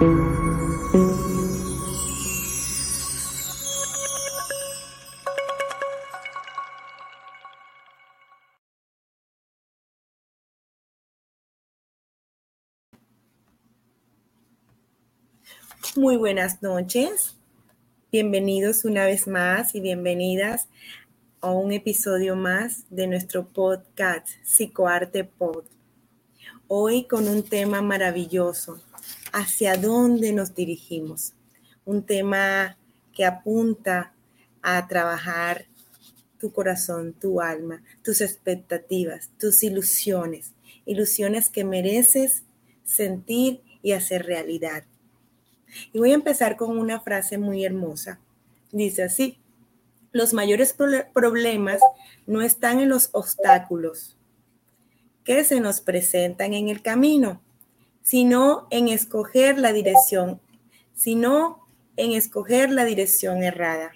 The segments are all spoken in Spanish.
Muy buenas noches. Bienvenidos una vez más y bienvenidas a un episodio más de nuestro podcast Psicoarte Pod. Hoy con un tema maravilloso, ¿hacia dónde nos dirigimos? Un tema que apunta a trabajar tu corazón, tu alma, tus expectativas, tus ilusiones, ilusiones que mereces sentir y hacer realidad. Y voy a empezar con una frase muy hermosa. Dice así, los mayores problemas no están en los obstáculos que se nos presentan en el camino, sino en escoger la dirección, sino en escoger la dirección errada.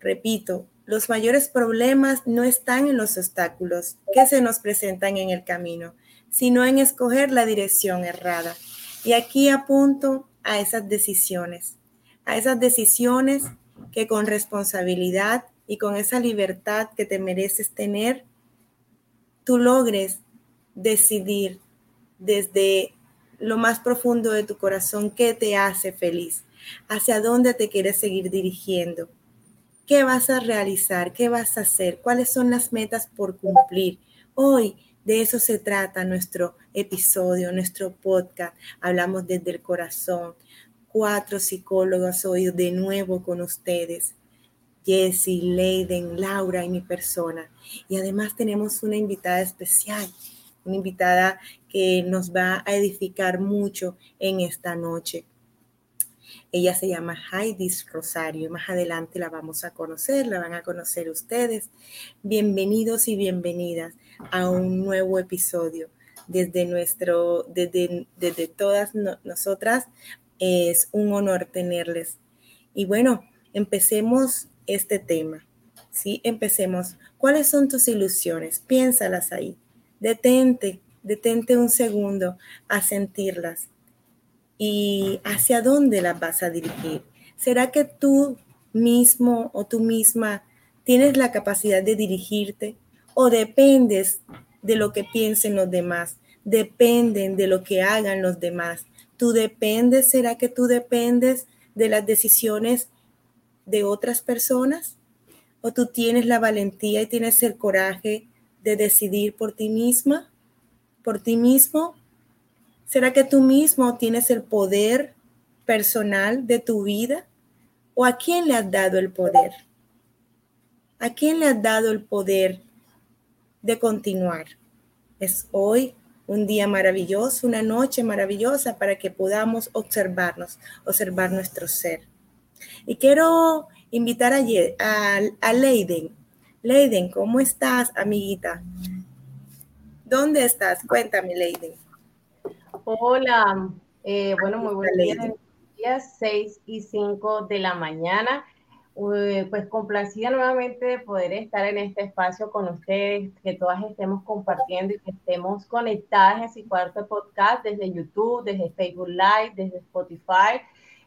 Repito, los mayores problemas no están en los obstáculos que se nos presentan en el camino, sino en escoger la dirección errada. Y aquí apunto a esas decisiones, a esas decisiones que con responsabilidad y con esa libertad que te mereces tener, tú logres decidir desde lo más profundo de tu corazón qué te hace feliz, hacia dónde te quieres seguir dirigiendo, qué vas a realizar, qué vas a hacer, cuáles son las metas por cumplir. Hoy de eso se trata nuestro episodio, nuestro podcast. Hablamos desde el corazón. Cuatro psicólogos hoy de nuevo con ustedes. Jessie, Leiden, Laura y mi persona. Y además tenemos una invitada especial, una invitada que nos va a edificar mucho en esta noche. Ella se llama Heidi Rosario. Más adelante la vamos a conocer, la van a conocer ustedes. Bienvenidos y bienvenidas a un nuevo episodio. Desde nuestro, desde, desde todas nosotras, es un honor tenerles. Y bueno, empecemos este tema. ¿sí? Empecemos. ¿Cuáles son tus ilusiones? Piénsalas ahí. Detente, detente un segundo a sentirlas. ¿Y hacia dónde las vas a dirigir? ¿Será que tú mismo o tú misma tienes la capacidad de dirigirte o dependes de lo que piensen los demás, dependen de lo que hagan los demás. ¿Tú dependes? ¿Será que tú dependes de las decisiones de otras personas? ¿O tú tienes la valentía y tienes el coraje de decidir por ti misma? ¿Por ti mismo? ¿Será que tú mismo tienes el poder personal de tu vida? ¿O a quién le has dado el poder? ¿A quién le has dado el poder de continuar. Es hoy un día maravilloso, una noche maravillosa para que podamos observarnos, observar nuestro ser. Y quiero invitar a, a, Leiden. Leiden, ¿cómo estás, amiguita? ¿Dónde estás? Cuéntame, Leiden. Hola, eh, bueno, muy buenos días, 6 y 5 de la mañana. Eh, pues complacida nuevamente de poder estar en este espacio con ustedes, que todas estemos compartiendo y que estemos conectadas en cuarto Podcast desde YouTube, desde Facebook Live, desde Spotify.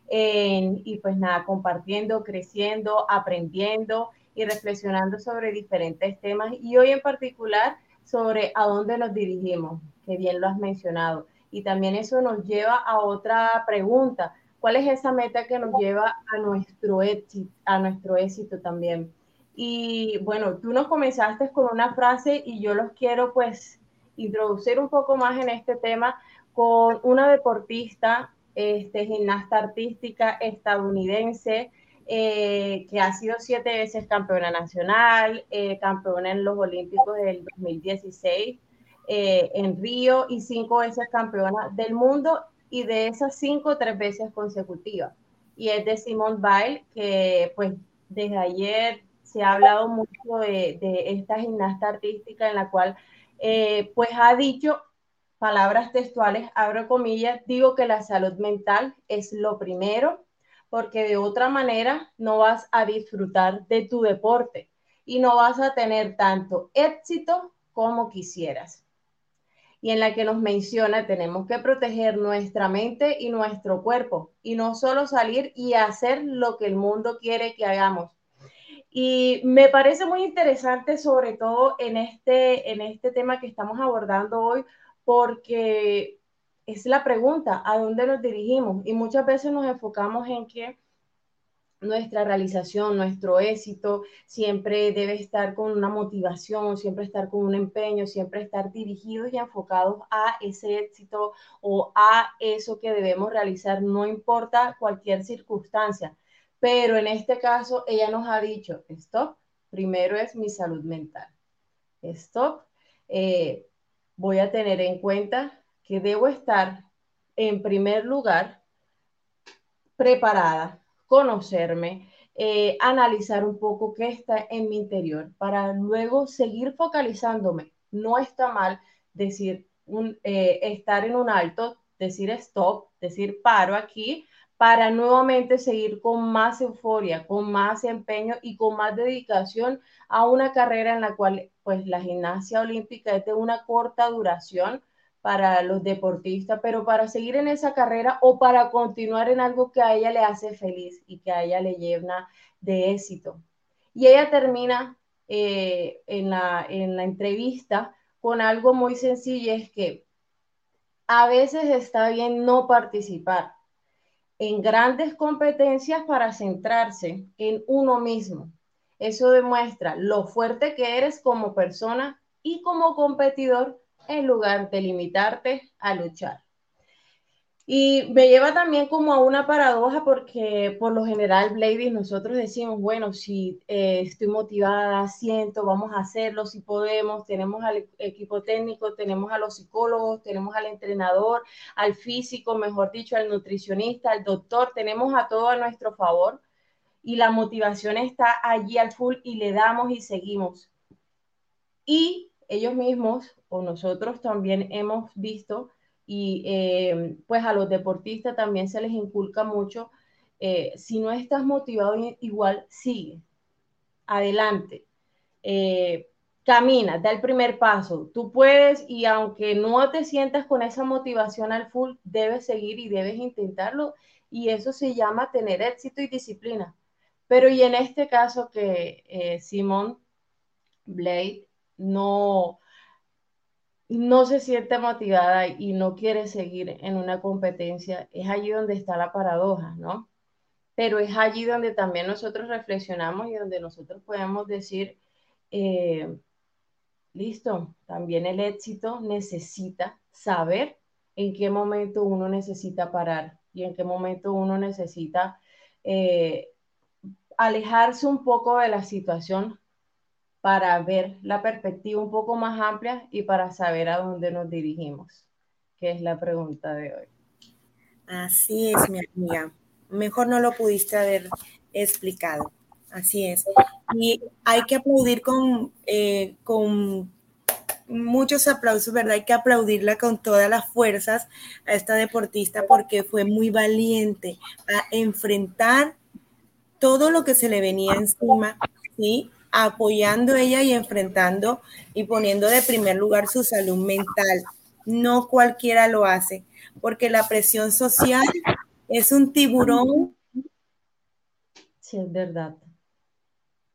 y pues nada, compartiendo, creciendo, aprendiendo y reflexionando sobre diferentes temas y hoy en particular sobre a dónde nos dirigimos, que bien lo has mencionado. Y también eso nos lleva a otra pregunta ¿Cuál es esa meta que nos lleva a nuestro éxito, a nuestro éxito también? Y bueno, tú nos comenzaste con una frase y yo los quiero pues introducir un poco más en este tema con una deportista, este, gimnasta artística estadounidense, eh, que ha sido siete veces campeona nacional, eh, campeona en los Olímpicos del 2016 eh, en Río y cinco veces campeona del mundo y de esas cinco, tres veces consecutivas. Y es de Simone Weil, que pues desde ayer se ha hablado mucho de, esta gimnasta artística en la cual eh, pues ha dicho palabras textuales, abro comillas, digo que la salud mental es lo primero, porque de otra manera no vas a disfrutar de tu deporte y no vas a tener tanto éxito como quisieras. y en la que nos menciona tenemos que proteger nuestra mente y nuestro cuerpo y no solo salir y hacer lo que el mundo quiere que hagamos. Y me parece muy interesante, sobre todo en este, en este tema que estamos abordando hoy, porque es la pregunta, ¿a dónde nos dirigimos? Y muchas veces nos enfocamos en que nuestra realización, nuestro éxito, siempre debe estar con una motivación, siempre estar con un empeño, siempre estar dirigidos y enfocados a ese éxito o a eso que debemos realizar, no importa cualquier circunstancia. Pero en este caso, ella nos ha dicho, stop, primero es mi salud mental. Stop, eh, voy a tener en cuenta que debo estar en primer lugar preparada conocerme, eh, analizar un poco qué está en mi interior para luego seguir focalizándome. No está mal decir, un, eh, estar en un alto, decir stop, decir paro aquí, para nuevamente seguir con más euforia, con más empeño y con más dedicación a una carrera en la cual pues la gimnasia olímpica es de una corta duración, para los deportistas, pero para seguir en esa carrera o para continuar en algo que a ella le hace feliz y que a ella le llena de éxito. Y ella termina eh, en, la, en la entrevista con algo muy sencillo, es que a veces está bien no participar en grandes competencias para centrarse en uno mismo. Eso demuestra lo fuerte que eres como persona y como competidor en lugar de limitarte a luchar. Y me lleva también como a una paradoja porque por lo general, ladies, nosotros decimos, bueno, si eh, estoy motivada, siento, vamos a hacerlo, si podemos, tenemos al equipo técnico, tenemos a los psicólogos, tenemos al entrenador, al físico, mejor dicho, al nutricionista, al doctor, tenemos a todo a nuestro favor y la motivación está allí al full y le damos y seguimos. Y ellos mismos o nosotros también hemos visto y eh, pues a los deportistas también se les inculca mucho, eh, si no estás motivado igual, sigue, adelante, eh, camina, da el primer paso, tú puedes y aunque no te sientas con esa motivación al full, debes seguir y debes intentarlo y eso se llama tener éxito y disciplina. Pero y en este caso que Simón Blade no, no se siente motivada y no quiere seguir en una competencia, es allí donde está la paradoja, ¿no? Pero es allí donde también nosotros reflexionamos y donde nosotros podemos decir, eh, listo, también el éxito necesita saber en qué momento uno necesita parar y en qué momento uno necesita eh, alejarse un poco de la situación para ver la perspectiva un poco más amplia y para saber a dónde nos dirigimos, que es la pregunta de hoy. Así es, mi amiga. Mejor no lo pudiste haber explicado. Así es. Y hay que aplaudir con, eh, con muchos aplausos, ¿verdad? Hay que aplaudirla con todas las fuerzas a esta deportista porque fue muy valiente a enfrentar todo lo que se le venía encima, ¿sí? Apoyando ella y enfrentando y poniendo de primer lugar su salud mental. No cualquiera lo hace, porque la presión social es un tiburón. Sí, es verdad.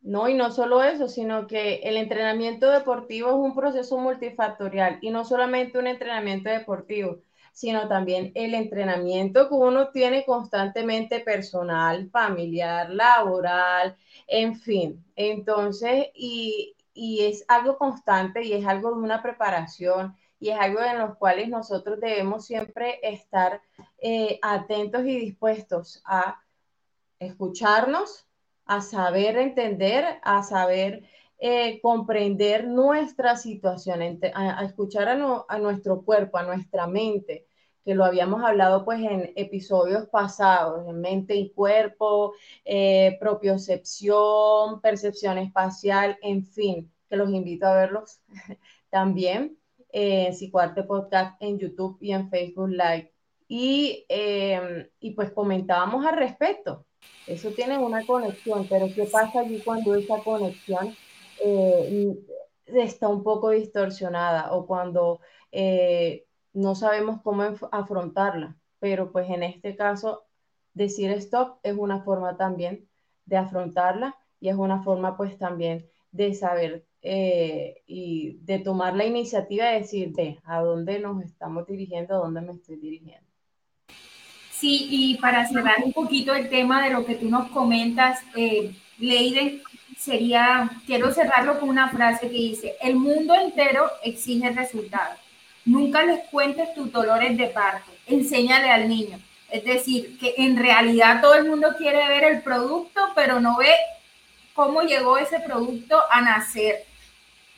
No, y no solo eso, sino que el entrenamiento deportivo es un proceso multifactorial y no solamente un entrenamiento deportivo, sino también el entrenamiento que uno tiene constantemente personal, familiar, laboral, en fin. Entonces, y, es algo constante y es algo de una preparación y es algo en los cuales nosotros debemos siempre estar eh, atentos y dispuestos a escucharnos, a saber entender, a saber eh, comprender nuestra situación, a, escuchar a, nuestro cuerpo, a nuestra mente, que lo habíamos hablado pues en episodios pasados, en mente y cuerpo, eh, propiocepción, percepción espacial, en fin, que los invito a verlos también eh, Psicoarte Podcast en YouTube y en Facebook Live. Y, em, y pues comentábamos al respecto. Eso tiene una conexión, pero ¿qué pasa allí cuando esa conexión eh, está un poco distorsionada o cuando eh, no sabemos cómo afrontarla. Pero pues en este caso, decir stop es una forma también de afrontarla y es una forma pues también de saber eh, y de tomar la iniciativa de decir, a dónde nos estamos dirigiendo, a dónde me estoy dirigiendo. Sí, y para cerrar un poquito el tema de lo que tú nos comentas, eh, sería, quiero cerrarlo con una frase que dice, el mundo entero exige resultados. Nunca les cuentes tus dolores de parto, enséñale al niño. Es decir, que en realidad todo el mundo quiere ver el producto, pero no ve cómo llegó ese producto a nacer.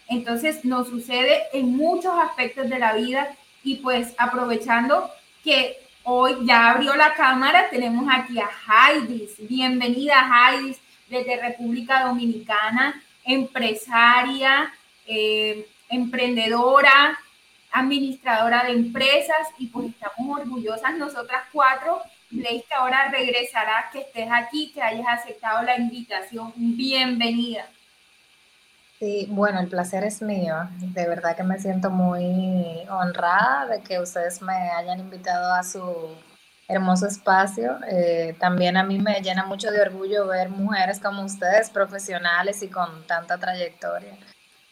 Entonces nos sucede en muchos aspectos de la vida y pues aprovechando que hoy ya abrió la cámara, tenemos aquí a Heidi. Bienvenida Heidi desde República Dominicana, empresaria, eh, emprendedora, administradora de empresas y pues estamos orgullosas nosotras cuatro. Leis que ahora regresará, que estés aquí, que hayas aceptado la invitación. Bienvenida. Sí, bueno, el placer es mío. De verdad que me siento muy honrada de que ustedes me hayan invitado a su hermoso espacio. Eh, también a mí me llena mucho de orgullo ver mujeres como ustedes, profesionales y con tanta trayectoria.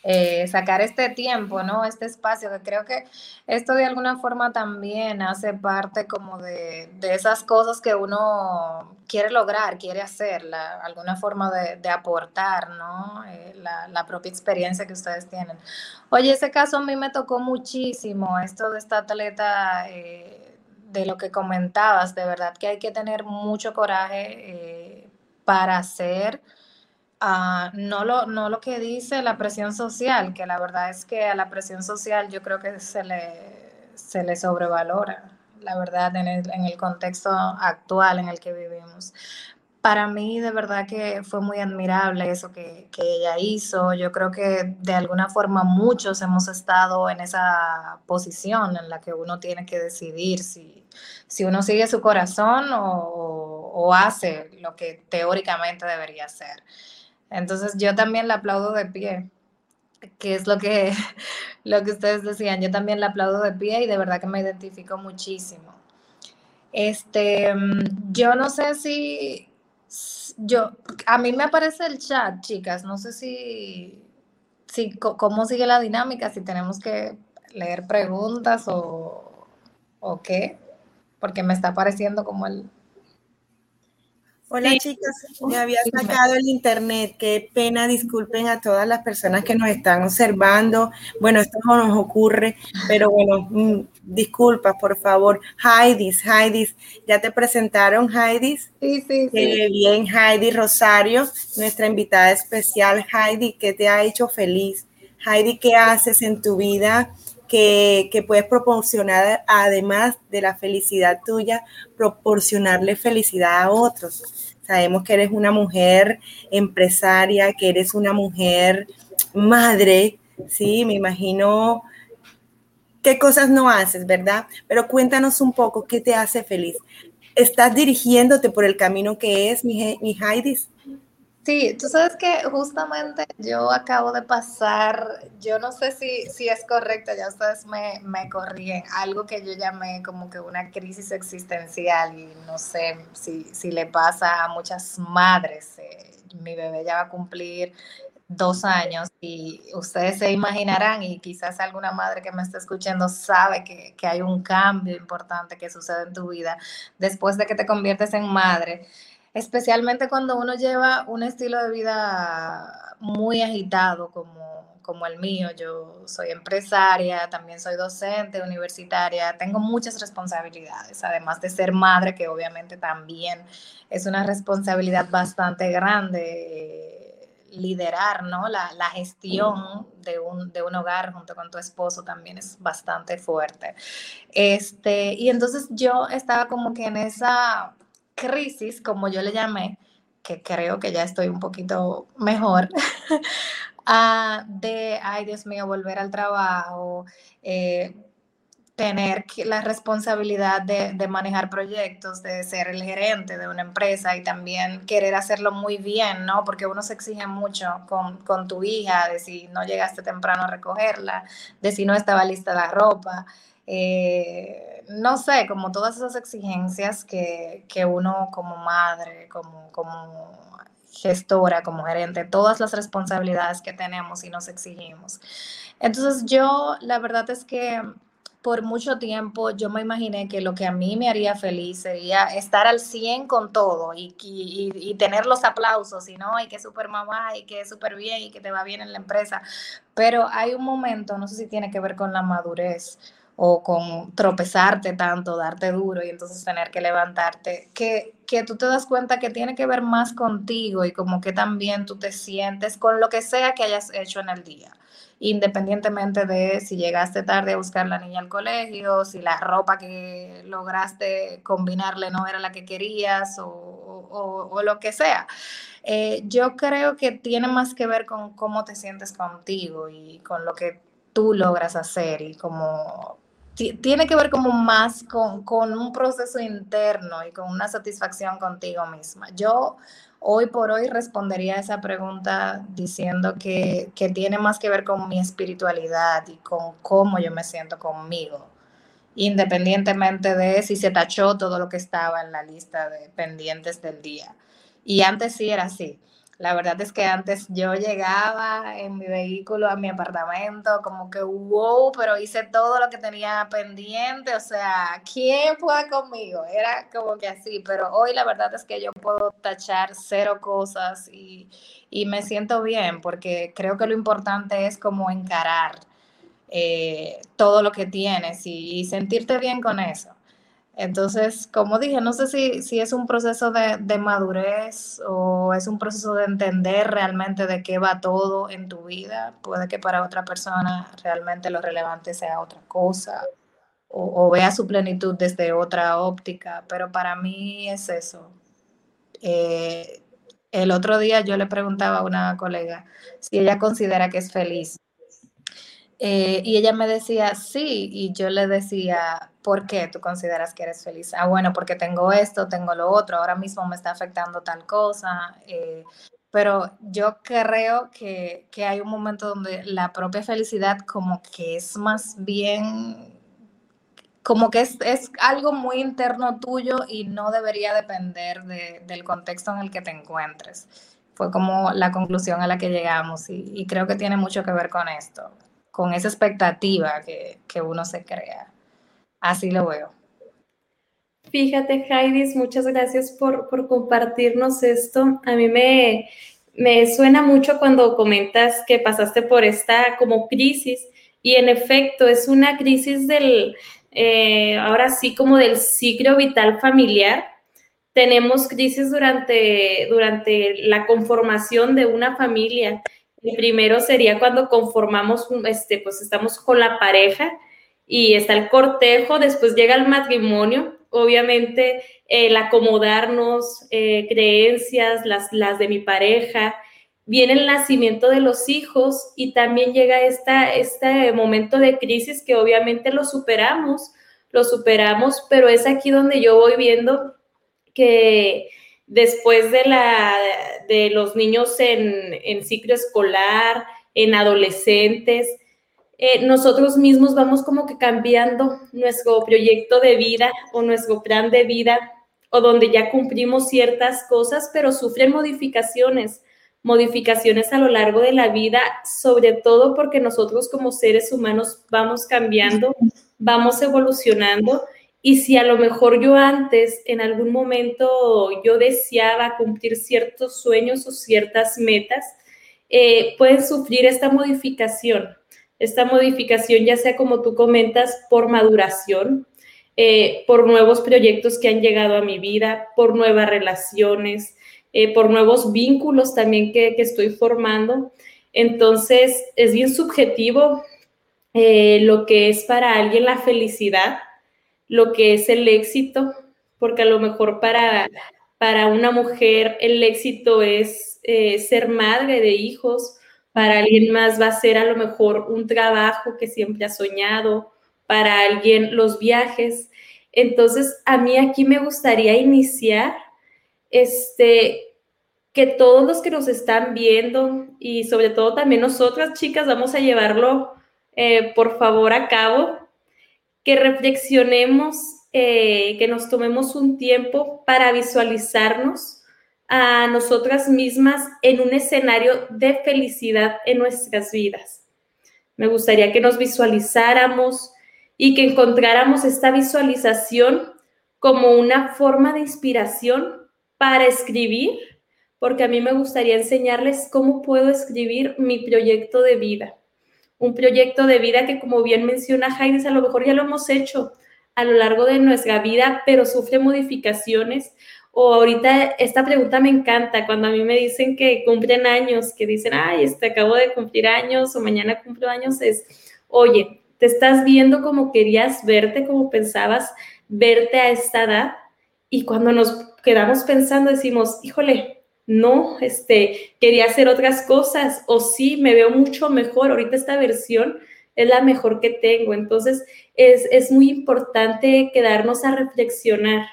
Eh, sacar este tiempo, ¿no? Este espacio, que creo que esto de alguna forma también hace parte como de, esas cosas que uno quiere lograr, quiere hacer, alguna forma de, aportar, ¿no? Eh, la, propia experiencia que ustedes tienen. Oye, ese caso a mí me tocó muchísimo, esto de esta atleta, eh, de lo que comentabas, de verdad que hay que tener mucho coraje para hacer no, lo, no lo que dice la presión social, que la verdad es que a la presión social yo creo que se le, se le sobrevalora, la verdad, en el, en el contexto actual en el que vivimos. Para mí de verdad que fue muy admirable eso que, que, ella hizo. Yo creo que de alguna forma muchos hemos estado en esa posición en la que uno tiene que decidir si, si uno sigue su corazón o, o hace lo que teóricamente debería hacer. Entonces yo también la aplaudo de pie, que es lo que, lo que ustedes decían, yo también la aplaudo de pie y de verdad que me identifico muchísimo. Este, mm, yo no sé si, yo, a mí me aparece el chat, chicas, no sé si, si cómo sigue la dinámica, si tenemos que leer preguntas o, o qué, porque me está apareciendo como el, Hola chicas, me había sacado el internet, qué pena, disculpen a todas las personas que nos están observando. Bueno, esto no nos ocurre, pero bueno, mm, disculpas, por favor. Heidis, Heidis, ¿ya te presentaron Heidis? Sí, sí, sí. Qué bien, Heidi Rosario, nuestra invitada especial. Heidi, ¿qué te ha hecho feliz? Heidi, ¿qué haces en tu vida? Que, puedes proporcionar, además de la felicidad tuya, proporcionarle felicidad a otros. Sabemos que eres una mujer empresaria, que eres una mujer madre, ¿sí? Me imagino qué cosas no haces, ¿verdad? Pero cuéntanos un poco qué te hace feliz. ¿Estás dirigiéndote por el camino que es, mi, mi? Sí, tú sabes que justamente yo acabo de pasar, yo no sé si, si es correcto, ya ustedes me, me corrigen, algo que yo llamé como que una crisis existencial y no sé si, si le pasa a muchas madres. Eh, mi bebé ya va a cumplir dos años y ustedes se imaginarán y quizás alguna madre que me esté escuchando sabe que, que hay un cambio importante que sucede en tu vida después de que te conviertes en madre especialmente cuando uno lleva un estilo de vida muy agitado como, como el mío. Yo soy empresaria, también soy docente universitaria, tengo muchas responsabilidades, además de ser madre, que obviamente también es una responsabilidad bastante grande. liderar ¿no? la, la gestión de un, de un, hogar junto con tu esposo también es bastante fuerte. Este, y entonces yo estaba como que en esa crisis, como yo le llamé, que creo que ya estoy un poquito mejor, de, ay Dios mío, volver al trabajo, eh, tener la responsabilidad de, de, manejar proyectos, de ser el gerente de una empresa y también querer hacerlo muy bien, ¿no? Porque uno se exige mucho con, con tu hija, de si no llegaste temprano a recogerla, de si no estaba lista la ropa. Eh, no sé, como todas esas exigencias que, que uno como madre, como, como gestora, como gerente, todas las responsabilidades que tenemos y nos exigimos. Entonces yo, la verdad es que por mucho tiempo yo me imaginé que lo que a mí me haría feliz sería estar al 100 con todo y, y, tener los aplausos y no, y que súper mamá y que súper bien y que te va bien en la empresa. Pero hay un momento, no sé si tiene que ver con la madurez o con tropezarte tanto, darte duro y entonces tener que levantarte, que, que tú te das cuenta que tiene que ver más contigo y como que también tú te sientes con lo que sea que hayas hecho en el día independientemente de si llegaste tarde a buscar la niña al colegio, si la ropa que lograste combinarle no era la que querías o, lo que sea. Eh, yo creo que tiene más que ver con cómo te sientes contigo y con lo que tú logras hacer y como tiene que ver como más con, con, un proceso interno y con una satisfacción contigo misma. Yo hoy por hoy respondería a esa pregunta diciendo que, que tiene más que ver con mi espiritualidad y con cómo yo me siento conmigo, independientemente de si se tachó todo lo que estaba en la lista de pendientes del día. Y antes sí era así la verdad es que antes yo llegaba en mi vehículo a mi apartamento, como que wow, pero hice todo lo que tenía pendiente, o sea, ¿quién puede conmigo? Era como que así, pero hoy la verdad es que yo puedo tachar cero cosas y, me siento bien, porque creo que lo importante es como encarar eh, todo lo que tienes y sentirte bien con eso. Entonces, como dije, no sé si, si es un proceso de, de, madurez o es un proceso de entender realmente de qué va todo en tu vida. Puede que para otra persona realmente lo relevante sea otra cosa o, vea su plenitud desde otra óptica, pero para mí es eso. Eh, el otro día yo le preguntaba a una colega si ella considera que es feliz. Eh, y ella me decía, sí, y yo le decía, ¿por qué tú consideras que eres feliz? Ah, bueno, porque tengo esto, tengo lo otro, ahora mismo me está afectando tal cosa. Eh, pero yo creo que, que, hay un momento donde la propia felicidad como que es más bien, como que es, es algo muy interno tuyo y no debería depender de, del contexto en el que te encuentres. Fue como la conclusión a la que llegamos y creo que tiene mucho que ver con esto, con esa expectativa que, que uno se crea. Así lo veo. Fíjate, Heidi, muchas gracias por, compartirnos esto. A mí me, me suena mucho cuando comentas que pasaste por esta como crisis y en efecto es una crisis del, eh, ahora sí como del ciclo vital familiar. Tenemos crisis durante, durante la conformación de una familia. El primero sería cuando conformamos, este, pues estamos con la pareja y está el cortejo, después llega el matrimonio, obviamente el acomodarnos, eh, creencias, las, las de mi pareja, viene el nacimiento de los hijos y también llega esta, este momento de crisis que obviamente lo superamos, lo superamos, pero es aquí donde yo voy viendo que después de, la, de los niños en, en ciclo escolar, en adolescentes, eh, nosotros mismos vamos como que cambiando nuestro proyecto de vida o nuestro plan de vida o donde ya cumplimos ciertas cosas, pero sufren modificaciones, modificaciones a lo largo de la vida, sobre todo porque nosotros como seres humanos vamos cambiando, vamos evolucionando. Y si a lo mejor yo antes, en algún momento, yo deseaba cumplir ciertos sueños o ciertas metas, eh, pueden sufrir esta modificación esta modificación, ya sea como tú comentas, por maduración, eh, por nuevos proyectos que han llegado a mi vida, por nuevas relaciones, eh, por nuevos vínculos también que, estoy formando. Entonces, es bien subjetivo lo que es para alguien la felicidad, lo que es el éxito, porque a lo mejor para, para una mujer el éxito es ser madre de hijos, para alguien más va a ser a lo mejor un trabajo que siempre ha soñado. para alguien los viajes. Entonces, a mí aquí me gustaría iniciar este, que todos los que nos están viendo y sobre todo también nosotras chicas vamos a llevarlo eh, por favor a cabo, que reflexionemos, eh, que nos tomemos un tiempo para visualizarnos a nosotras mismas en un escenario de felicidad en nuestras vidas. Me gustaría que nos visualizáramos y que encontráramos esta visualización como una forma de inspiración para escribir porque a mí me gustaría enseñarles cómo puedo escribir mi proyecto de vida. Un proyecto de vida que, como bien menciona Jaime, a lo mejor ya lo hemos hecho a lo largo de nuestra vida, pero sufre modificaciones. O ahorita esta pregunta me encanta cuando a mí me dicen que cumplen años, que dicen, ay, este acabo de cumplir años o mañana cumplo años, es, oye, te estás viendo como querías verte, como pensabas verte a esta edad. Y cuando nos quedamos pensando, decimos, híjole, no, este, quería hacer otras cosas o sí, me veo mucho mejor, ahorita esta versión es la mejor que tengo. Entonces, es, muy importante quedarnos a reflexionar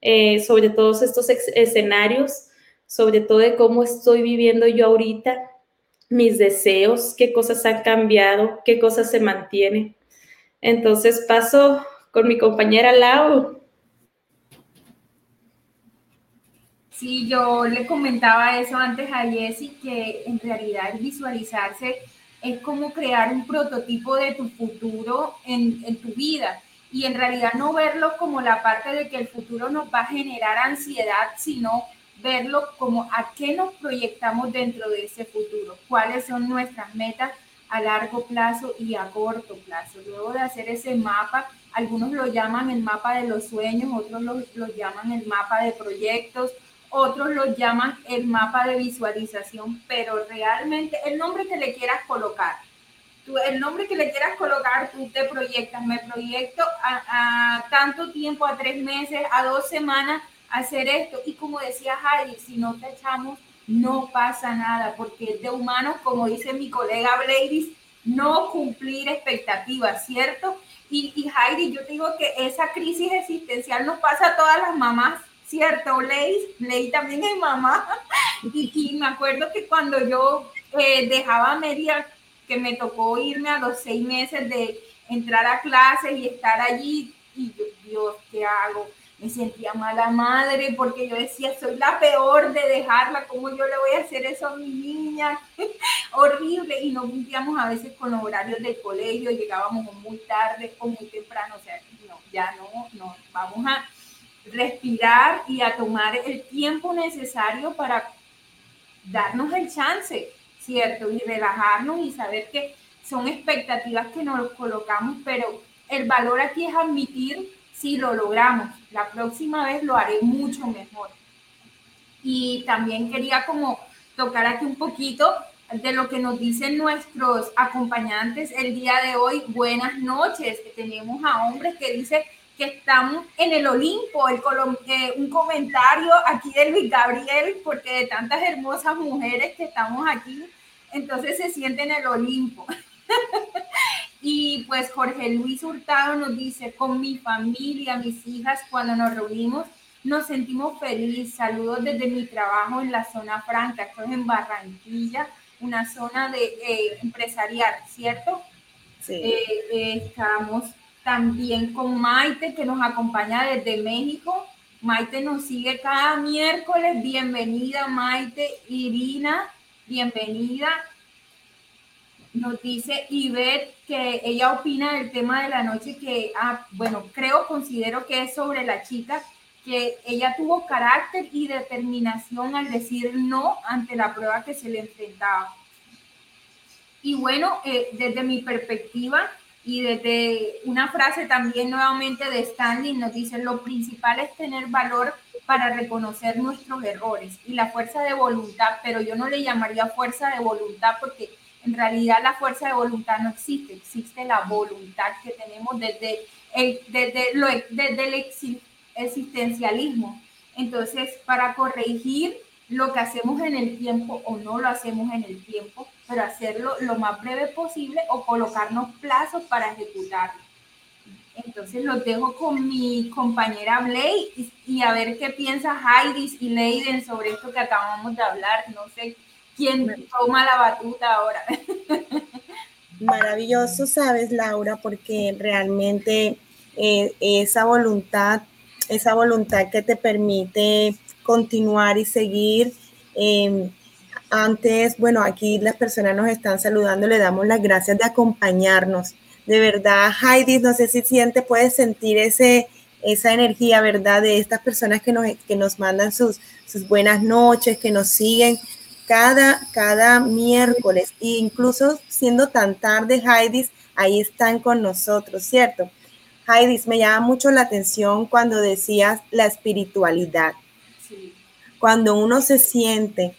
eh, sobre todos estos escenarios, sobre todo de cómo estoy viviendo yo ahorita, mis deseos, qué cosas han cambiado, qué cosas se mantienen. Entonces, paso con mi compañera Lau. Sí, yo le comentaba eso antes a Jessy, que en realidad visualizarse es como crear un prototipo de tu futuro en, en, tu vida y en realidad no verlo como la parte de que el futuro nos va a generar ansiedad, sino verlo como a qué nos proyectamos dentro de ese futuro, cuáles son nuestras metas a largo plazo y a corto plazo. Luego de hacer ese mapa, algunos lo llaman el mapa de los sueños, otros lo, lo llaman el mapa de proyectos, otros lo llaman el mapa de visualización, pero realmente el nombre que le quieras colocar, tú, el nombre que le quieras colocar, tú te proyectas, me proyecto a, tanto tiempo, a tres meses, a dos semanas, hacer esto. Y como decía Heidi, si no te echamos, no pasa nada, porque de humanos, como dice mi colega Bladys, no cumplir expectativas, ¿cierto? Y, y Heidi, yo te digo que esa crisis existencial nos pasa a todas las mamás ¿cierto? Ley, Ley también es mamá. Y, me acuerdo que cuando yo eh, dejaba media, que me tocó irme a los seis meses de entrar a clases y estar allí, y yo, Dios, ¿qué hago? Me sentía mala madre porque yo decía, soy la peor de dejarla, ¿cómo yo le voy a hacer eso a mi niña? Horrible. Y no cumplíamos a veces con los horarios del colegio, llegábamos muy tarde o muy temprano, o sea, no, ya no, no, vamos a respirar y a tomar el tiempo necesario para darnos el chance, ¿cierto? Y relajarnos y saber que son expectativas que nos colocamos, pero el valor aquí es admitir si lo logramos. La próxima vez lo haré mucho mejor. Y también quería como tocar aquí un poquito de lo que nos dicen nuestros acompañantes el día de hoy. Buenas noches. Tenemos a hombres que dicen que estamos en el Olimpo, el, eh, un comentario aquí de Luis Gabriel, porque de tantas hermosas mujeres que estamos aquí, entonces se siente en el Olimpo. y pues Jorge Luis Hurtado nos dice, con mi familia, mis hijas, cuando nos reunimos, nos sentimos felices. Saludos desde mi trabajo en la zona franca, esto es en Barranquilla, una zona de eh, empresarial, ¿cierto? Sí. Eh, estamos también con Maite, que nos acompaña desde México. Maite nos sigue cada miércoles. Bienvenida, Maite. Irina, bienvenida. Nos dice Ivette que ella opina del tema de la noche que, ah, bueno, creo, considero que es sobre la chica, que ella tuvo carácter y determinación al decir no ante la prueba que se le enfrentaba. Y bueno, eh, desde mi perspectiva, y desde una frase también nuevamente de Stanley nos dice, lo principal es tener valor para reconocer nuestros errores y la fuerza de voluntad, pero yo no le llamaría fuerza de voluntad porque en realidad la fuerza de voluntad no existe, existe la voluntad que tenemos desde el, desde lo, desde el existencialismo. Entonces, para corregir lo que hacemos en el tiempo o no lo hacemos en el tiempo, pero hacerlo lo más breve posible o colocarnos plazos para ejecutarlo. Entonces los dejo con mi compañera Blay y, a ver qué piensa Heidi y Leiden sobre esto que acabamos de hablar. No sé quién toma la batuta ahora. Maravilloso, sabes, Laura, porque realmente eh, esa voluntad, esa voluntad que te permite continuar y seguir. Em, antes, bueno, aquí las personas nos están saludando, le damos las gracias de acompañarnos de verdad, Heidi, no sé si siente, puedes sentir ese, esa energía, ¿verdad? De estas personas que nos, que nos mandan sus, sus buenas noches, que nos siguen cada, cada miércoles, e incluso siendo tan tarde, Heidi, ahí están con nosotros, ¿cierto? Heidi, me llama mucho la atención cuando decías la espiritualidad. Cuando uno se siente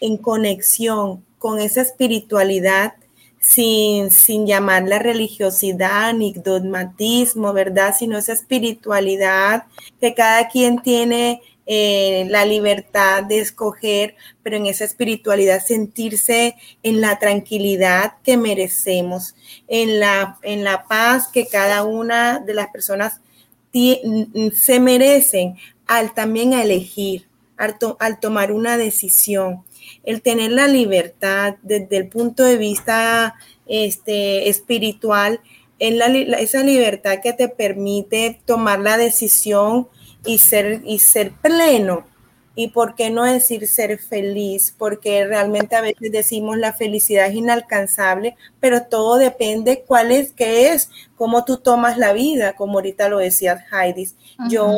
en conexión con esa espiritualidad, sin, sin llamar la religiosidad ni dogmatismo, ¿verdad? Sino esa espiritualidad que cada quien tiene eh, la libertad de escoger, pero en esa espiritualidad sentirse en la tranquilidad que merecemos, en la, en la paz que cada una de las personas se merecen al también elegir, al tomar una decisión el tener la libertad desde el punto de vista este, espiritual, en la, esa libertad que te permite tomar la decisión y ser, y ser pleno. Y por qué no decir ser feliz, porque realmente a veces decimos la felicidad es inalcanzable, pero todo depende cuál es, qué es, cómo tú tomas la vida, como ahorita lo decía Heidi. Yo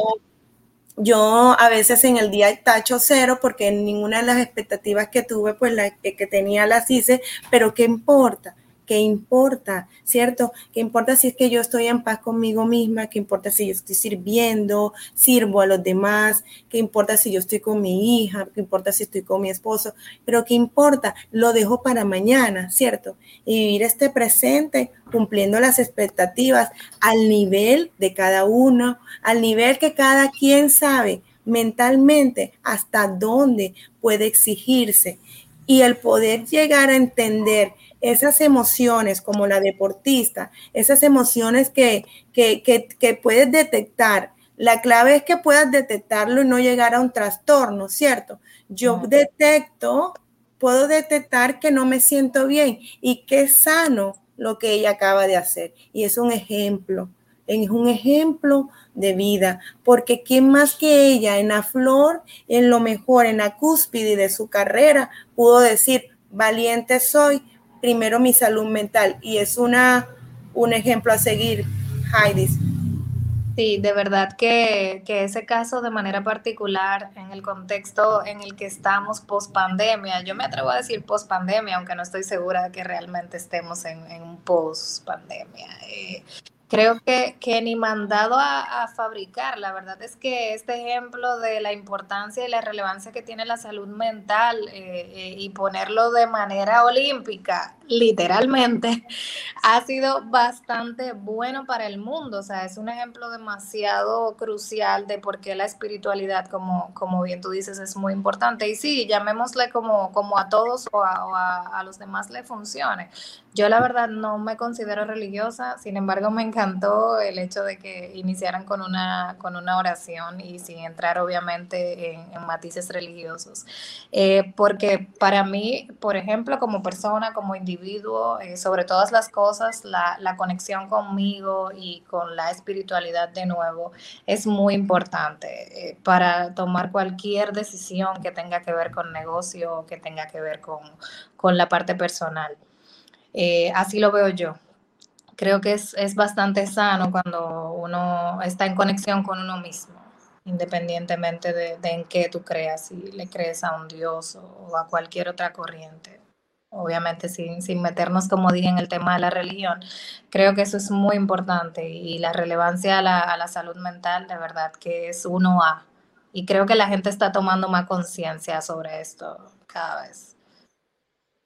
yo a veces en el día tacho cero porque ninguna de las expectativas que tuve, pues la que, tenía las hice, pero ¿qué importa? ¿Qué importa? ¿Cierto? ¿Qué importa si es que yo estoy en paz conmigo misma? ¿Qué importa si yo estoy sirviendo, sirvo a los demás? ¿Qué importa si yo estoy con mi hija? ¿Qué importa si estoy con mi esposo? Pero ¿qué importa? Lo dejo para mañana, ¿cierto? Y vivir este presente cumpliendo las expectativas al nivel de cada uno, al nivel que cada quien sabe mentalmente hasta dónde puede exigirse y el poder llegar a entender esas emociones como la deportista, esas emociones que, que, que, puedes detectar. La clave es que puedas detectarlo y no llegar a un trastorno, ¿cierto? Yo detecto, puedo detectar que no me siento bien y que sano lo que ella acaba de hacer. Y es un ejemplo, es un ejemplo de vida, porque ¿quién más que ella en la flor, en lo mejor, en la cúspide de su carrera, pudo decir, valiente soy, primero mi salud mental? Y es una, un ejemplo a seguir, Heidi. Sí, de verdad que, que, ese caso de manera particular en el contexto en el que estamos post pandemia, yo me atrevo a decir post pandemia, aunque no estoy segura de que realmente estemos en, en un post pandemia. Eh, creo que, que ni mandado a, fabricar. La verdad es que este ejemplo de la importancia y la relevancia que tiene la salud mental eh, eh, y ponerlo de manera olímpica, literalmente, ha sido bastante bueno para el mundo. O sea, es un ejemplo demasiado crucial de por qué la espiritualidad, como, como bien tú dices, es muy importante. Y sí, llamémosle como, como a todos o a, a los demás le funcione. Yo la verdad no me considero religiosa, sin embargo me encantó el hecho de que iniciaran con una, con una oración y sin entrar obviamente en, matices religiosos. Eh, porque para mí, por ejemplo, como persona, como individuo, eh, sobre todas las cosas, la, la, conexión conmigo y con la espiritualidad de nuevo es muy importante eh, para tomar cualquier decisión que tenga que ver con negocio o que tenga que ver con, con la parte personal. Eh, así lo veo yo. Creo que es, bastante sano cuando uno está en conexión con uno mismo, independientemente de, en qué tú creas, si le crees a un Dios o, a cualquier otra corriente. Obviamente sin, sin meternos, como dije, en el tema de la religión. Creo que eso es muy importante y la relevancia a la, a la salud mental, de verdad, que es uno a. Y creo que la gente está tomando más conciencia sobre esto cada vez.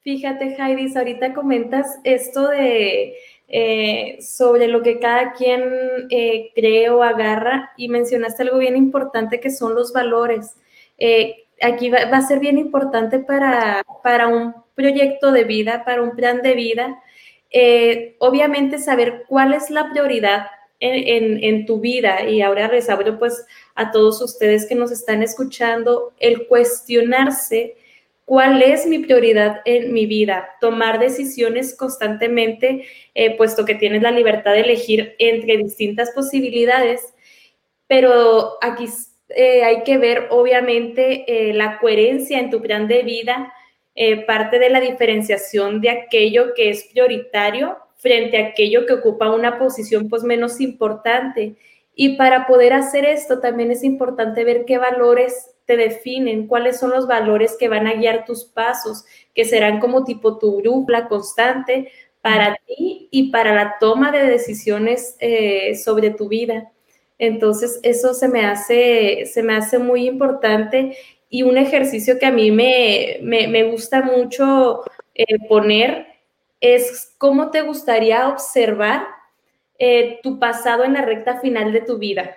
Fíjate, Heidi, ahorita comentas esto de eh, sobre lo que cada quien eh, cree o agarra y mencionaste algo bien importante que son los valores. Eh, aquí va, a ser bien importante para, para un proyecto de vida, para un plan de vida, eh, obviamente saber cuál es la prioridad en, tu vida y ahora les abro pues a todos ustedes que nos están escuchando el cuestionarse cuál es mi prioridad en mi vida, tomar decisiones constantemente, eh, puesto que tienes la libertad de elegir entre distintas posibilidades, pero aquí eh, hay que ver obviamente eh, la coherencia en tu plan de vida, parte de la diferenciación de aquello que es prioritario frente a aquello que ocupa una posición pues menos importante. Y para poder hacer esto también es importante ver qué valores te definen, cuáles son los valores que van a guiar tus pasos, que serán como tipo tu brújula constante para ti y para la toma de decisiones eh, sobre tu vida. Entonces, eso se me hace, se me hace muy importante y un ejercicio que a mí me, me, gusta mucho eh, poner es cómo te gustaría observar eh, tu pasado en la recta final de tu vida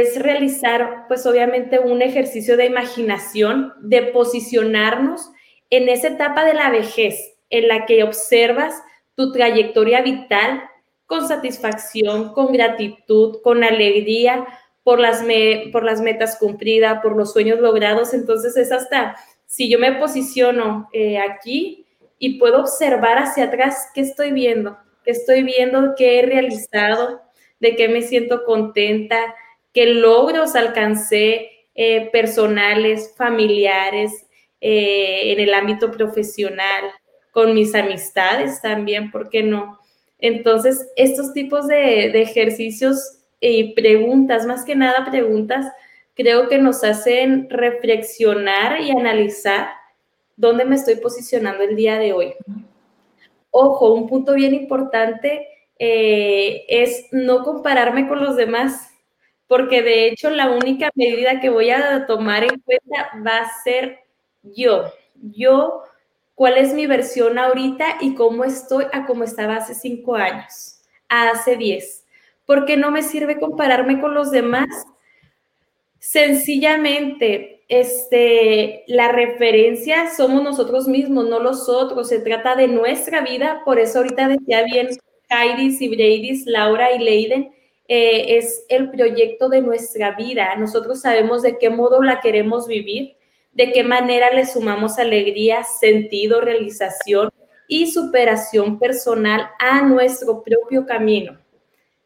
es realizar, pues obviamente, un ejercicio de imaginación, de posicionarnos en esa etapa de la vejez en la que observas tu trayectoria vital con satisfacción, con gratitud, con alegría por las, por las metas cumplidas, por los sueños logrados. Entonces es hasta, si yo me posiciono eh, aquí y puedo observar hacia atrás qué estoy viendo, qué estoy viendo, qué he realizado, de qué me siento contenta, qué logros alcancé eh, personales, familiares, eh, en el ámbito profesional, con mis amistades también, ¿por qué no? Entonces, estos tipos de, ejercicios y preguntas, más que nada preguntas, creo que nos hacen reflexionar y analizar dónde me estoy posicionando el día de hoy. Ojo, un punto bien importante eh, es no compararme con los demás porque de hecho la única medida que voy a tomar en cuenta va a ser yo. Yo, cuál es mi versión ahorita y cómo estoy a cómo estaba hace cinco años, hace diez. Porque no me sirve compararme con los demás. Sencillamente, este, la referencia somos nosotros mismos, no los otros. Se trata de nuestra vida. Por eso ahorita decía bien Heidi y Brady, Laura y Leiden, eh, es el proyecto de nuestra vida. Nosotros sabemos de qué modo la queremos vivir, de qué manera le sumamos alegría, sentido, realización y superación personal a nuestro propio camino.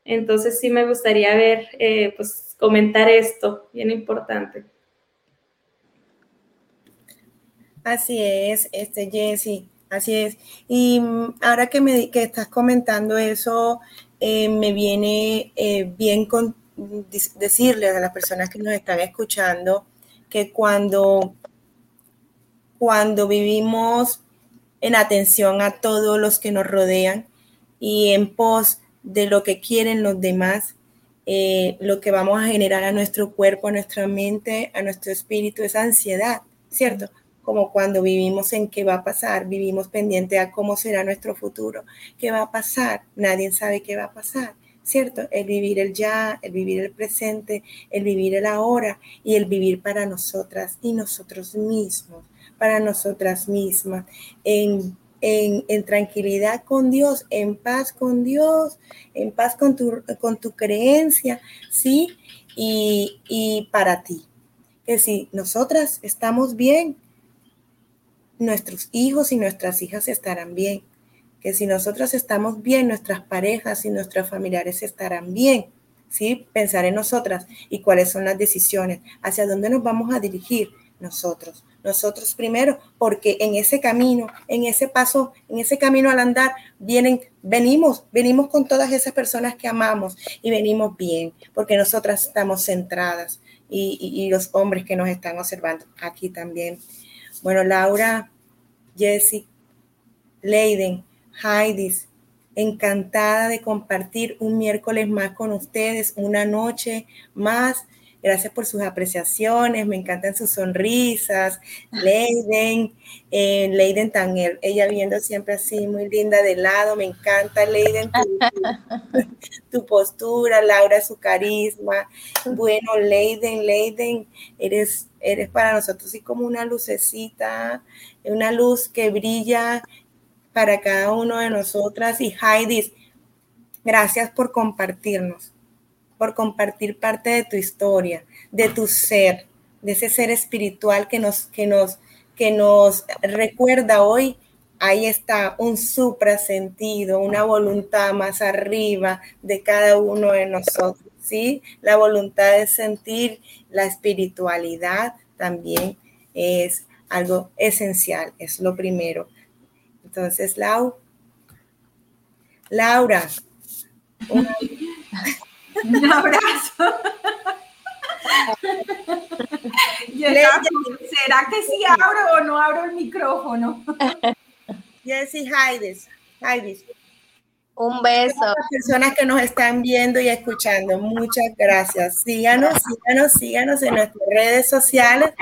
Entonces sí me gustaría ver, eh, pues comentar esto, bien importante. Así es, este Jessy, así es. Y mm, ahora que me que estás comentando eso, eh, me viene eh, bien con, decirle a las personas que nos están escuchando que cuando, cuando vivimos en atención a todos los que nos rodean y en pos de lo que quieren los demás, eh, lo que vamos a generar a nuestro cuerpo, a nuestra mente, a nuestro espíritu es ansiedad, ¿cierto? Como cuando vivimos en qué va a pasar, vivimos pendiente a cómo será nuestro futuro, qué va a pasar, nadie sabe qué va a pasar, ¿cierto? El vivir el ya, el vivir el presente, el vivir el ahora y el vivir para nosotras y nosotros mismos, para nosotras mismas, en, tranquilidad con Dios, en paz con Dios, en paz con tu, con tu creencia, ¿sí? Y, y para ti. Que si nosotras estamos bien, nuestros hijos y nuestras hijas estarán bien. Que si nosotros estamos bien, nuestras parejas y nuestros familiares estarán bien. ¿Sí? Pensar en nosotras y cuáles son las decisiones, hacia dónde nos vamos a dirigir nosotros. Nosotros primero, porque en ese camino, en ese paso, en ese camino al andar, vienen, venimos, venimos con todas esas personas que amamos y venimos bien, porque nosotras estamos centradas y, y los hombres que nos están observando aquí también bueno, Laura, Jessie, Leiden, Heidi, encantada de compartir un miércoles más con ustedes, una noche más. Gracias por sus apreciaciones, me encantan sus sonrisas. Leiden, eh, Leiden Tanger, ella viendo siempre así, muy linda de lado, me encanta Leiden, tu, postura, Laura, su carisma. Bueno, Leiden, Leiden, eres eres para nosotros así como una lucecita, una luz que brilla para cada uno de nosotras. Y Heidi, gracias por compartirnos, por compartir parte de tu historia, de tu ser, de ese ser espiritual que nos, que nos, que nos recuerda hoy. Ahí está un suprasentido, una voluntad más arriba de cada uno de nosotros, ¿sí? La voluntad de sentir la espiritualidad también es algo esencial, es lo primero. Entonces, Lau, Laura, un, abrazo. ¿Será que sí abro o no abro el micrófono? Jessy Haides, Haides. Un beso. A las personas que nos están viendo y escuchando, muchas gracias. Síganos, síganos, síganos en nuestras redes sociales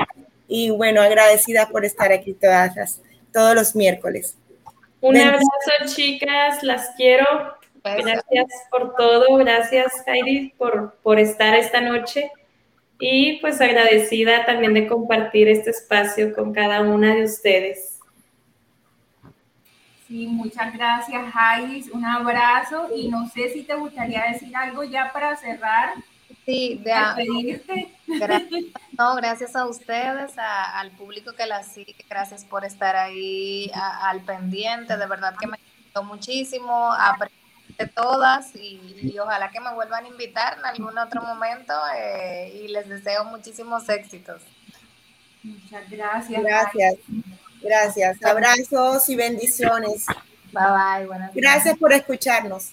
y bueno, agradecida por estar aquí todas todos los miércoles. Un abrazo, chicas, las quiero. Gracias por todo, gracias Heidi por, por estar esta noche. Y pues agradecida también de compartir este espacio con cada una de ustedes. Sí, muchas gracias Heidi, un abrazo. Y no sé si te gustaría decir algo ya para cerrar. Sí, de Gracias, no, gracias a ustedes, al público que la sigue, gracias por estar ahí al pendiente, de verdad que me gustó muchísimo, aprendí todas y, ojalá que me vuelvan a invitar en algún otro momento eh, y les deseo muchísimos éxitos. Muchas gracias. Gracias. Gracias. Abrazos y bendiciones. Bye bye. Gracias por escucharnos.